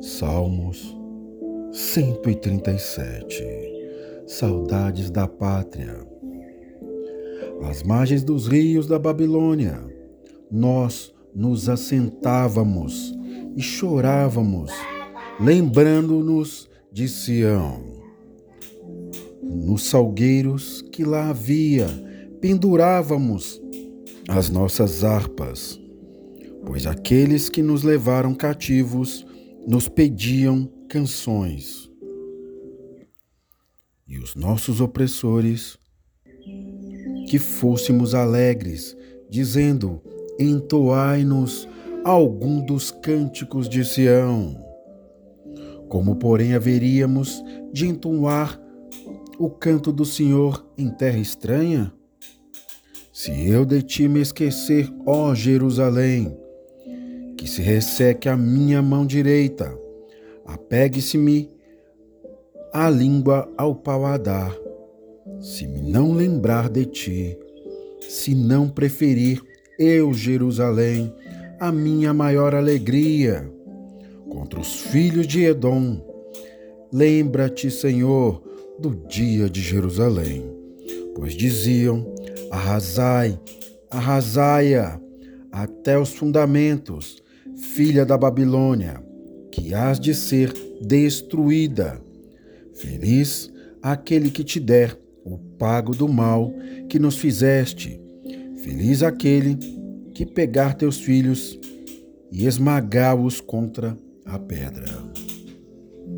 Salmos 137 Saudades da Pátria Às margens dos rios da Babilônia, nós nos assentávamos e chorávamos, lembrando-nos de Sião. Nos salgueiros que lá havia, pendurávamos as nossas harpas pois aqueles que nos levaram cativos nos pediam canções. E os nossos opressores, que fôssemos alegres, dizendo: Entoai-nos algum dos cânticos de Sião. Como, porém, haveríamos de entoar o canto do Senhor em terra estranha? Se eu de ti me esquecer, ó Jerusalém, que se resseque a minha mão direita, apegue-se-me a língua ao paladar, se me não lembrar de ti, se não preferir eu, Jerusalém, a minha maior alegria. Contra os filhos de Edom. Lembra-te, Senhor, do dia de Jerusalém, pois diziam: arrasai, arrasai-a até os fundamentos, filha da Babilônia, que hás de ser destruída. Feliz aquele que te der o pago do mal que nos fizeste. Feliz aquele que pegar teus filhos e esmagá-los contra a pedra.